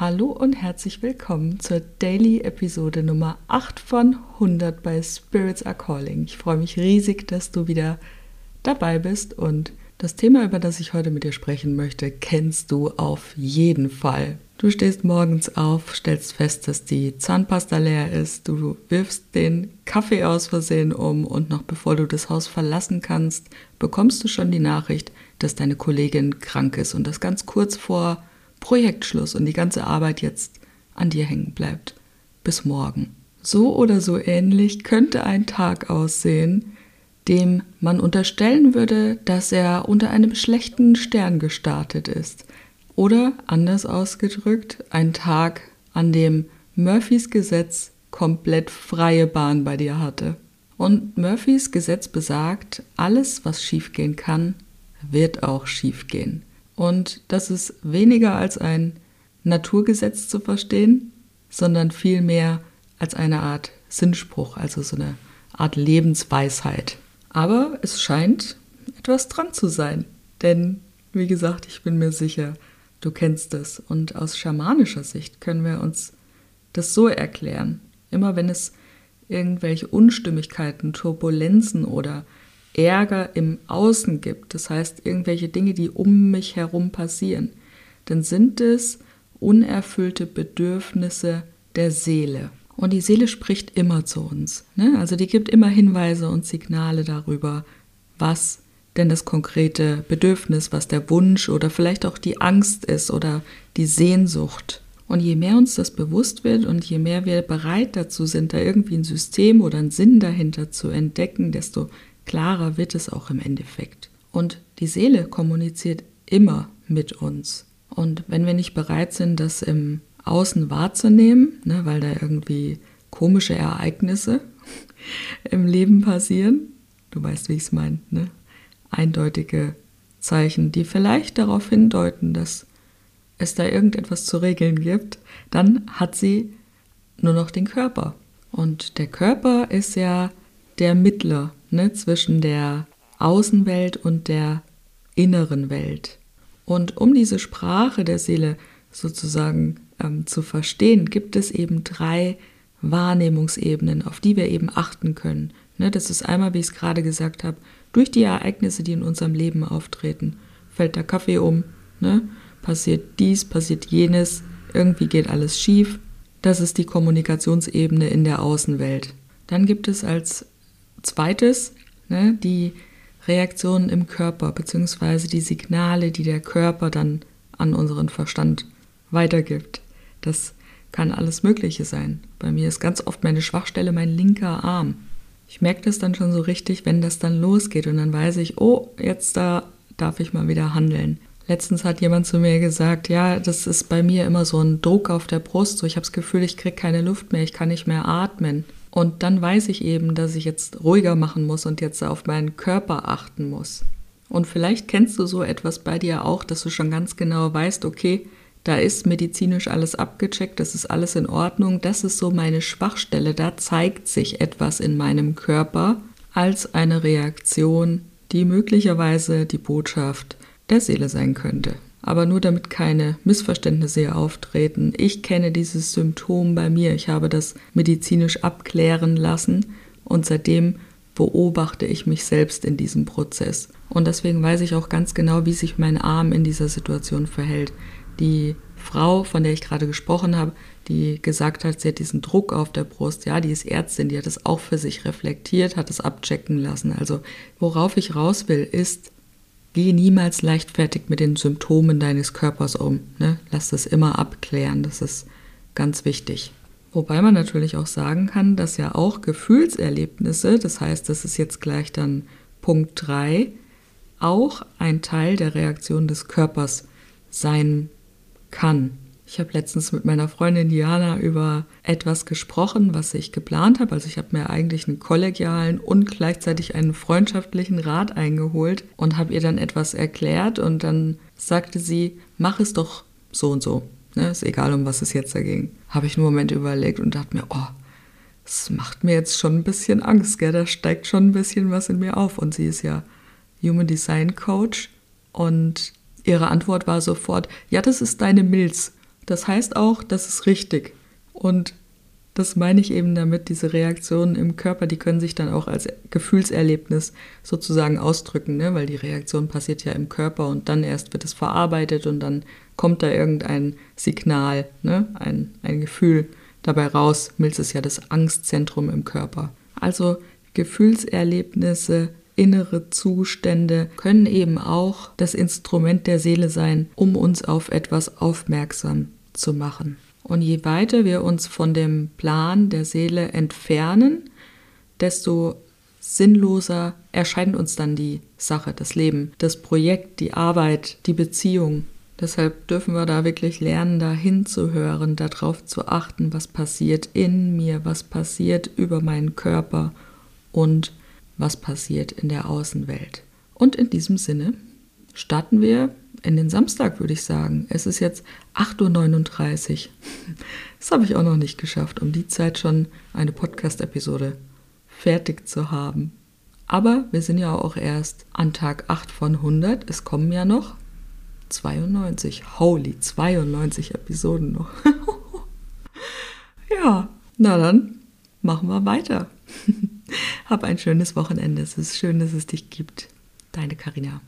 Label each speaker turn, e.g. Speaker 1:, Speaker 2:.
Speaker 1: Hallo und herzlich willkommen zur Daily Episode Nummer 8 von 100 bei Spirits Are Calling. Ich freue mich riesig, dass du wieder dabei bist und das Thema, über das ich heute mit dir sprechen möchte, kennst du auf jeden Fall. Du stehst morgens auf, stellst fest, dass die Zahnpasta leer ist, du wirfst den Kaffee aus Versehen um und noch bevor du das Haus verlassen kannst, bekommst du schon die Nachricht, dass deine Kollegin krank ist und das ganz kurz vor Projektschluss und die ganze Arbeit jetzt an dir hängen bleibt. Bis morgen. So oder so ähnlich könnte ein Tag aussehen, dem man unterstellen würde, dass er unter einem schlechten Stern gestartet ist. Oder anders ausgedrückt, ein Tag, an dem Murphys Gesetz komplett freie Bahn bei dir hatte. Und Murphys Gesetz besagt, alles, was schiefgehen kann, wird auch schiefgehen. Und das ist weniger als ein Naturgesetz zu verstehen, sondern vielmehr als eine Art Sinnspruch, also so eine Art Lebensweisheit. Aber es scheint etwas dran zu sein, denn wie gesagt, ich bin mir sicher, du kennst es. Und aus schamanischer Sicht können wir uns das so erklären. Immer wenn es irgendwelche Unstimmigkeiten, Turbulenzen oder Ärger im Außen gibt, das heißt irgendwelche Dinge, die um mich herum passieren, dann sind es unerfüllte Bedürfnisse der Seele. Und die Seele spricht immer zu uns. Ne? Also die gibt immer Hinweise und Signale darüber, was denn das konkrete Bedürfnis, was der Wunsch oder vielleicht auch die Angst ist oder die Sehnsucht. Und je mehr uns das bewusst wird und je mehr wir bereit dazu sind, da irgendwie ein System oder einen Sinn dahinter zu entdecken, desto klarer wird es auch im Endeffekt. Und die Seele kommuniziert immer mit uns. Und wenn wir nicht bereit sind, das im Außen wahrzunehmen, ne, weil da irgendwie komische Ereignisse im Leben passieren, du weißt, wie ich es meine, ne? eindeutige Zeichen, die vielleicht darauf hindeuten, dass es da irgendetwas zu regeln gibt, dann hat sie nur noch den Körper. Und der Körper ist ja der Mittler ne, zwischen der Außenwelt und der inneren Welt. Und um diese Sprache der Seele sozusagen ähm, zu verstehen, gibt es eben drei Wahrnehmungsebenen, auf die wir eben achten können. Ne, das ist einmal, wie ich es gerade gesagt habe, durch die Ereignisse, die in unserem Leben auftreten. Fällt der Kaffee um, ne, passiert dies, passiert jenes, irgendwie geht alles schief. Das ist die Kommunikationsebene in der Außenwelt. Dann gibt es als zweites ne, die Reaktionen im Körper, beziehungsweise die Signale, die der Körper dann an unseren Verstand weitergibt. Das kann alles Mögliche sein. Bei mir ist ganz oft meine Schwachstelle mein linker Arm. Ich merke das dann schon so richtig, wenn das dann losgeht und dann weiß ich, oh, jetzt da darf ich mal wieder handeln. Letztens hat jemand zu mir gesagt, ja, das ist bei mir immer so ein Druck auf der Brust, so ich habe das Gefühl, ich kriege keine Luft mehr, ich kann nicht mehr atmen. Und dann weiß ich eben, dass ich jetzt ruhiger machen muss und jetzt auf meinen Körper achten muss. Und vielleicht kennst du so etwas bei dir auch, dass du schon ganz genau weißt, okay, da ist medizinisch alles abgecheckt, das ist alles in Ordnung, das ist so meine Schwachstelle, da zeigt sich etwas in meinem Körper als eine Reaktion, die möglicherweise die Botschaft der Seele sein könnte aber nur damit keine Missverständnisse hier auftreten. Ich kenne dieses Symptom bei mir. Ich habe das medizinisch abklären lassen und seitdem beobachte ich mich selbst in diesem Prozess. Und deswegen weiß ich auch ganz genau, wie sich mein Arm in dieser Situation verhält. Die Frau, von der ich gerade gesprochen habe, die gesagt hat, sie hat diesen Druck auf der Brust, ja, die ist Ärztin, die hat es auch für sich reflektiert, hat es abchecken lassen. Also worauf ich raus will, ist, Geh niemals leichtfertig mit den Symptomen deines Körpers um. Ne? Lass das immer abklären, das ist ganz wichtig. Wobei man natürlich auch sagen kann, dass ja auch Gefühlserlebnisse, das heißt, das ist jetzt gleich dann Punkt 3, auch ein Teil der Reaktion des Körpers sein kann. Ich habe letztens mit meiner Freundin Diana über etwas gesprochen, was ich geplant habe. Also ich habe mir eigentlich einen kollegialen und gleichzeitig einen freundschaftlichen Rat eingeholt und habe ihr dann etwas erklärt und dann sagte sie, mach es doch so und so. Ne, ist egal, um was es jetzt da ging. Habe ich einen Moment überlegt und dachte mir, oh, das macht mir jetzt schon ein bisschen Angst, gell? Da steigt schon ein bisschen was in mir auf. Und sie ist ja Human Design Coach und ihre Antwort war sofort, ja, das ist deine Milz Das heißt auch, das ist richtig. Und das meine ich eben damit, diese Reaktionen im Körper, die können sich dann auch als Gefühlserlebnis sozusagen ausdrücken, ne? weil die Reaktion passiert ja im Körper und dann erst wird es verarbeitet und dann kommt da irgendein Signal, ne? ein, ein Gefühl dabei raus. Milz ist ja das Angstzentrum im Körper. Also Gefühlserlebnisse, innere Zustände können eben auch das Instrument der Seele sein, um uns auf etwas aufmerksam zu machen. Und je weiter wir uns von dem Plan der Seele entfernen, desto sinnloser erscheint uns dann die Sache, das Leben, das Projekt, die Arbeit, die Beziehung. Deshalb dürfen wir da wirklich lernen, da hinzuhören, darauf zu achten, was passiert in mir, was passiert über meinen Körper und was passiert in der Außenwelt. Und in diesem Sinne starten wir in den Samstag, würde ich sagen. Es ist jetzt 8.39 Uhr. Das habe ich auch noch nicht geschafft, um die Zeit schon eine Podcast-Episode fertig zu haben. Aber wir sind ja auch erst an Tag 8 von 100. Es kommen ja noch 92. Holy, 92 Episoden noch. ja, na dann machen wir weiter. Hab ein schönes Wochenende. Es ist schön, dass es dich gibt. Deine Karina.